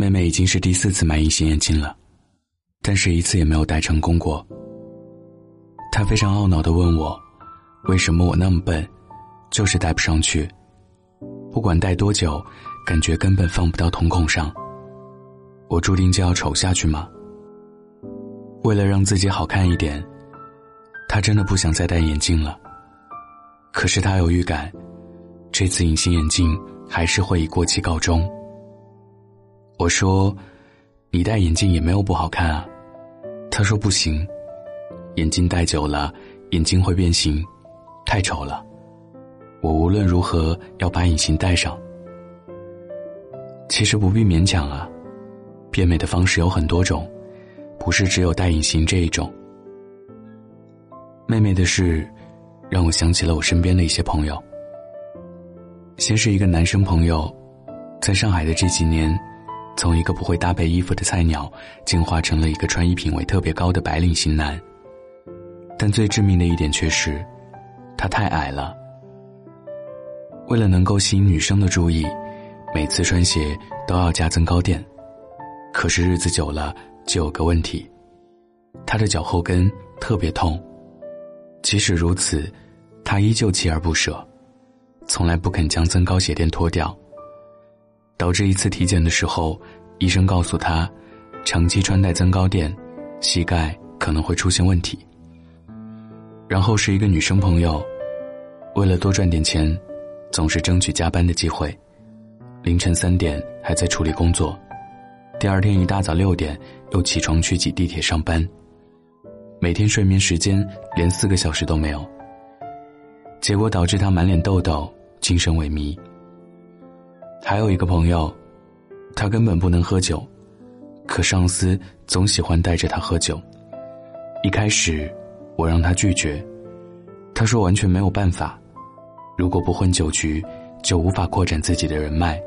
妹妹已经是第四次买隐形眼镜了，但是一次也没有戴成功过。她非常懊恼的问我：“为什么我那么笨，就是戴不上去？不管戴多久，感觉根本放不到瞳孔上。我注定就要丑下去吗？”为了让自己好看一点，她真的不想再戴眼镜了。可是她有预感，这次隐形眼镜还是会以过期告终。我说：“你戴眼镜也没有不好看啊。”他说：“不行，眼镜戴久了眼睛会变形，太丑了。我无论如何要把隐形戴上。”其实不必勉强啊，变美的方式有很多种，不是只有戴隐形这一种。妹妹的事，让我想起了我身边的一些朋友。先是一个男生朋友，在上海的这几年。从一个不会搭配衣服的菜鸟，进化成了一个穿衣品味特别高的白领型男。但最致命的一点却是，他太矮了。为了能够吸引女生的注意，每次穿鞋都要加增高垫。可是日子久了，就有个问题，他的脚后跟特别痛。即使如此，他依旧锲而不舍，从来不肯将增高鞋垫脱掉。导致一次体检的时候，医生告诉他，长期穿戴增高垫，膝盖可能会出现问题。然后是一个女生朋友，为了多赚点钱，总是争取加班的机会，凌晨三点还在处理工作，第二天一大早六点又起床去挤地铁上班，每天睡眠时间连四个小时都没有，结果导致她满脸痘痘，精神萎靡。还有一个朋友，他根本不能喝酒，可上司总喜欢带着他喝酒。一开始，我让他拒绝，他说完全没有办法，如果不混酒局，就无法扩展自己的人脉。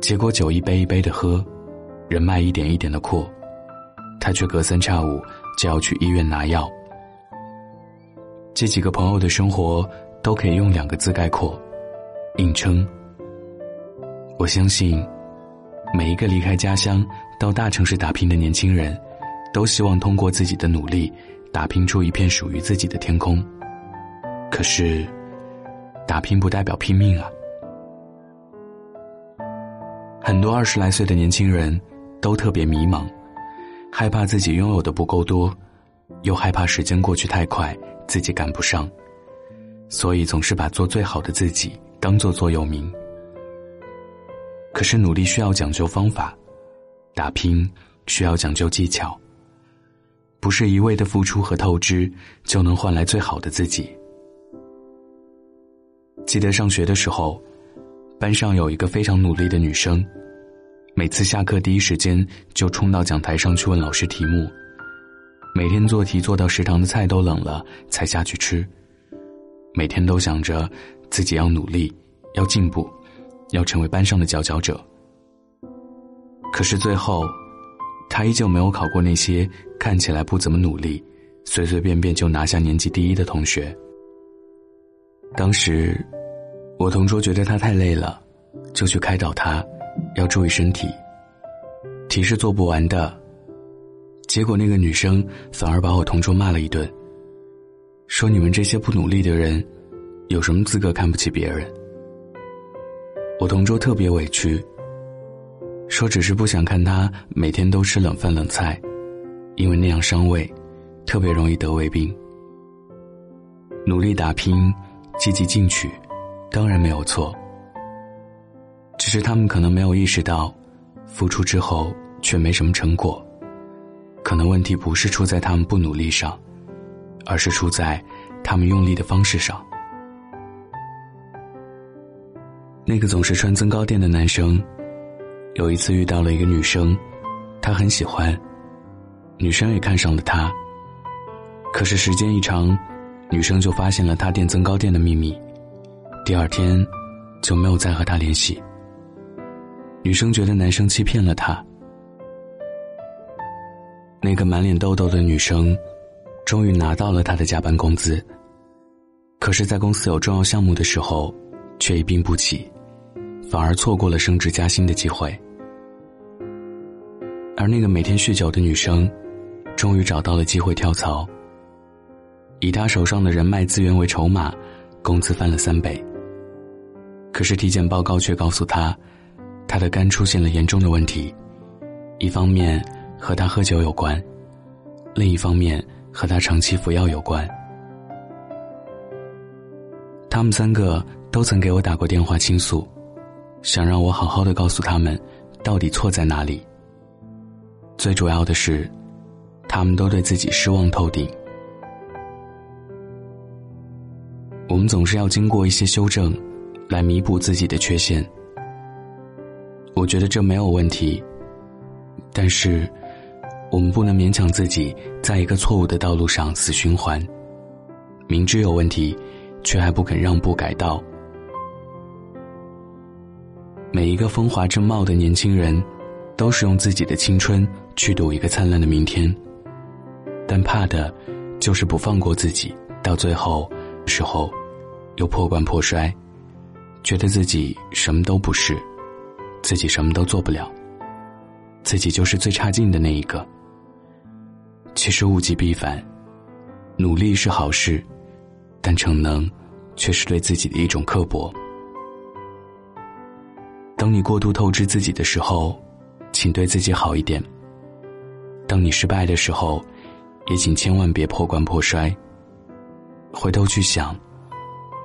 结果酒一杯一杯的喝，人脉一点一点的扩，他却隔三差五就要去医院拿药。这几个朋友的生活都可以用两个字概括：硬撑。我相信，每一个离开家乡到大城市打拼的年轻人，都希望通过自己的努力，打拼出一片属于自己的天空。可是，打拼不代表拼命啊！很多二十来岁的年轻人，都特别迷茫，害怕自己拥有的不够多，又害怕时间过去太快，自己赶不上，所以总是把做最好的自己当做座右铭。可是努力需要讲究方法，打拼需要讲究技巧。不是一味的付出和透支就能换来最好的自己。记得上学的时候，班上有一个非常努力的女生，每次下课第一时间就冲到讲台上去问老师题目，每天做题做到食堂的菜都冷了才下去吃，每天都想着自己要努力，要进步。要成为班上的佼佼者，可是最后，他依旧没有考过那些看起来不怎么努力、随随便便就拿下年级第一的同学。当时，我同桌觉得他太累了，就去开导他，要注意身体。题是做不完的，结果那个女生反而把我同桌骂了一顿，说：“你们这些不努力的人，有什么资格看不起别人？”我同桌特别委屈，说只是不想看他每天都吃冷饭冷菜，因为那样伤胃，特别容易得胃病。努力打拼，积极进取，当然没有错。只是他们可能没有意识到，付出之后却没什么成果，可能问题不是出在他们不努力上，而是出在他们用力的方式上。那个总是穿增高垫的男生，有一次遇到了一个女生，他很喜欢，女生也看上了他。可是时间一长，女生就发现了他垫增高垫的秘密，第二天就没有再和他联系。女生觉得男生欺骗了她。那个满脸痘痘的女生，终于拿到了他的加班工资，可是，在公司有重要项目的时候，却一病不起。反而错过了升职加薪的机会。而那个每天酗酒的女生，终于找到了机会跳槽。以她手上的人脉资源为筹码，工资翻了三倍。可是体检报告却告诉她，她的肝出现了严重的问题，一方面和她喝酒有关，另一方面和她长期服药有关。他们三个都曾给我打过电话倾诉，想让我好好的告诉他们，到底错在哪里。最主要的是，他们都对自己失望透顶。我们总是要经过一些修正，来弥补自己的缺陷。我觉得这没有问题，但是，我们不能勉强自己在一个错误的道路上死循环，明知有问题。却还不肯让步改道。每一个风华正茂的年轻人，都是用自己的青春去赌一个灿烂的明天。但怕的，就是不放过自己，到最后时候，又破罐破摔，觉得自己什么都不是，自己什么都做不了，自己就是最差劲的那一个。其实物极必反，努力是好事。但逞能，却是对自己的一种刻薄。当你过度透支自己的时候，请对自己好一点。当你失败的时候，也请千万别破罐破摔。回头去想，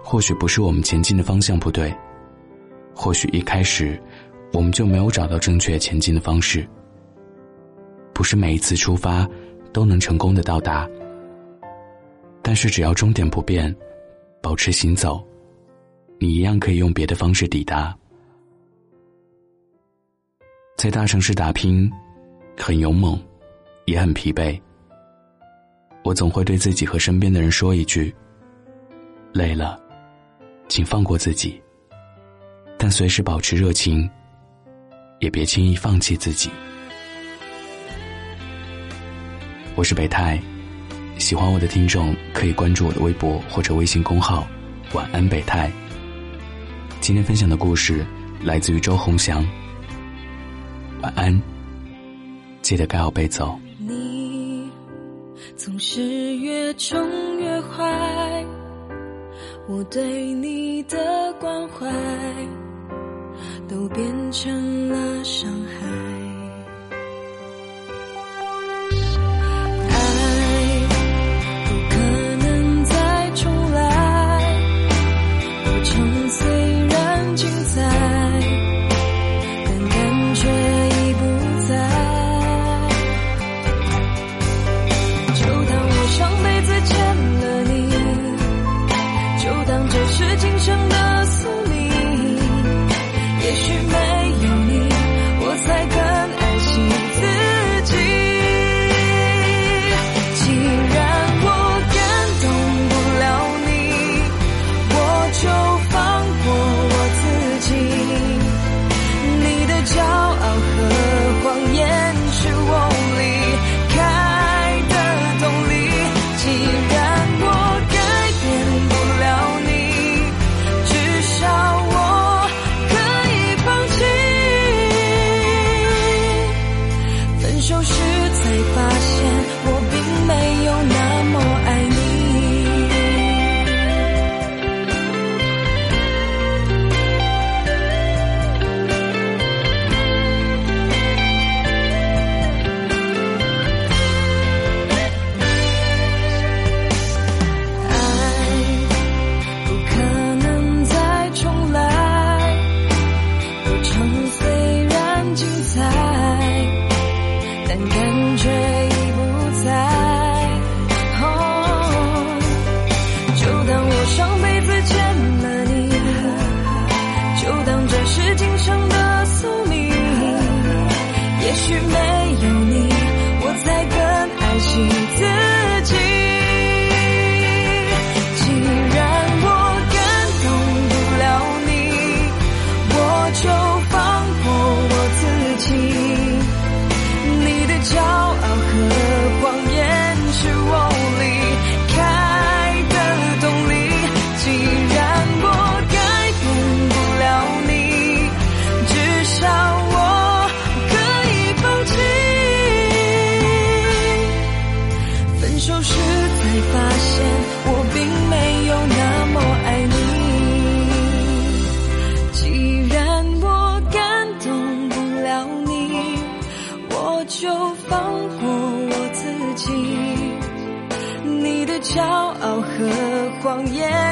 或许不是我们前进的方向不对，或许一开始我们就没有找到正确前进的方式。不是每一次出发都能成功的到达。但是只要终点不变，保持行走，你一样可以用别的方式抵达。在大城市打拼，很勇猛，也很疲惫。我总会对自己和身边的人说一句：“累了，请放过自己。”但随时保持热情，也别轻易放弃自己。我是北太。喜欢我的听众可以关注我的微博或者微信公号“晚安北太”。今天分享的故事来自于周鸿祥。晚安，记得盖好被子。你总是越宠越坏，我对你的关怀都变成了伤害。你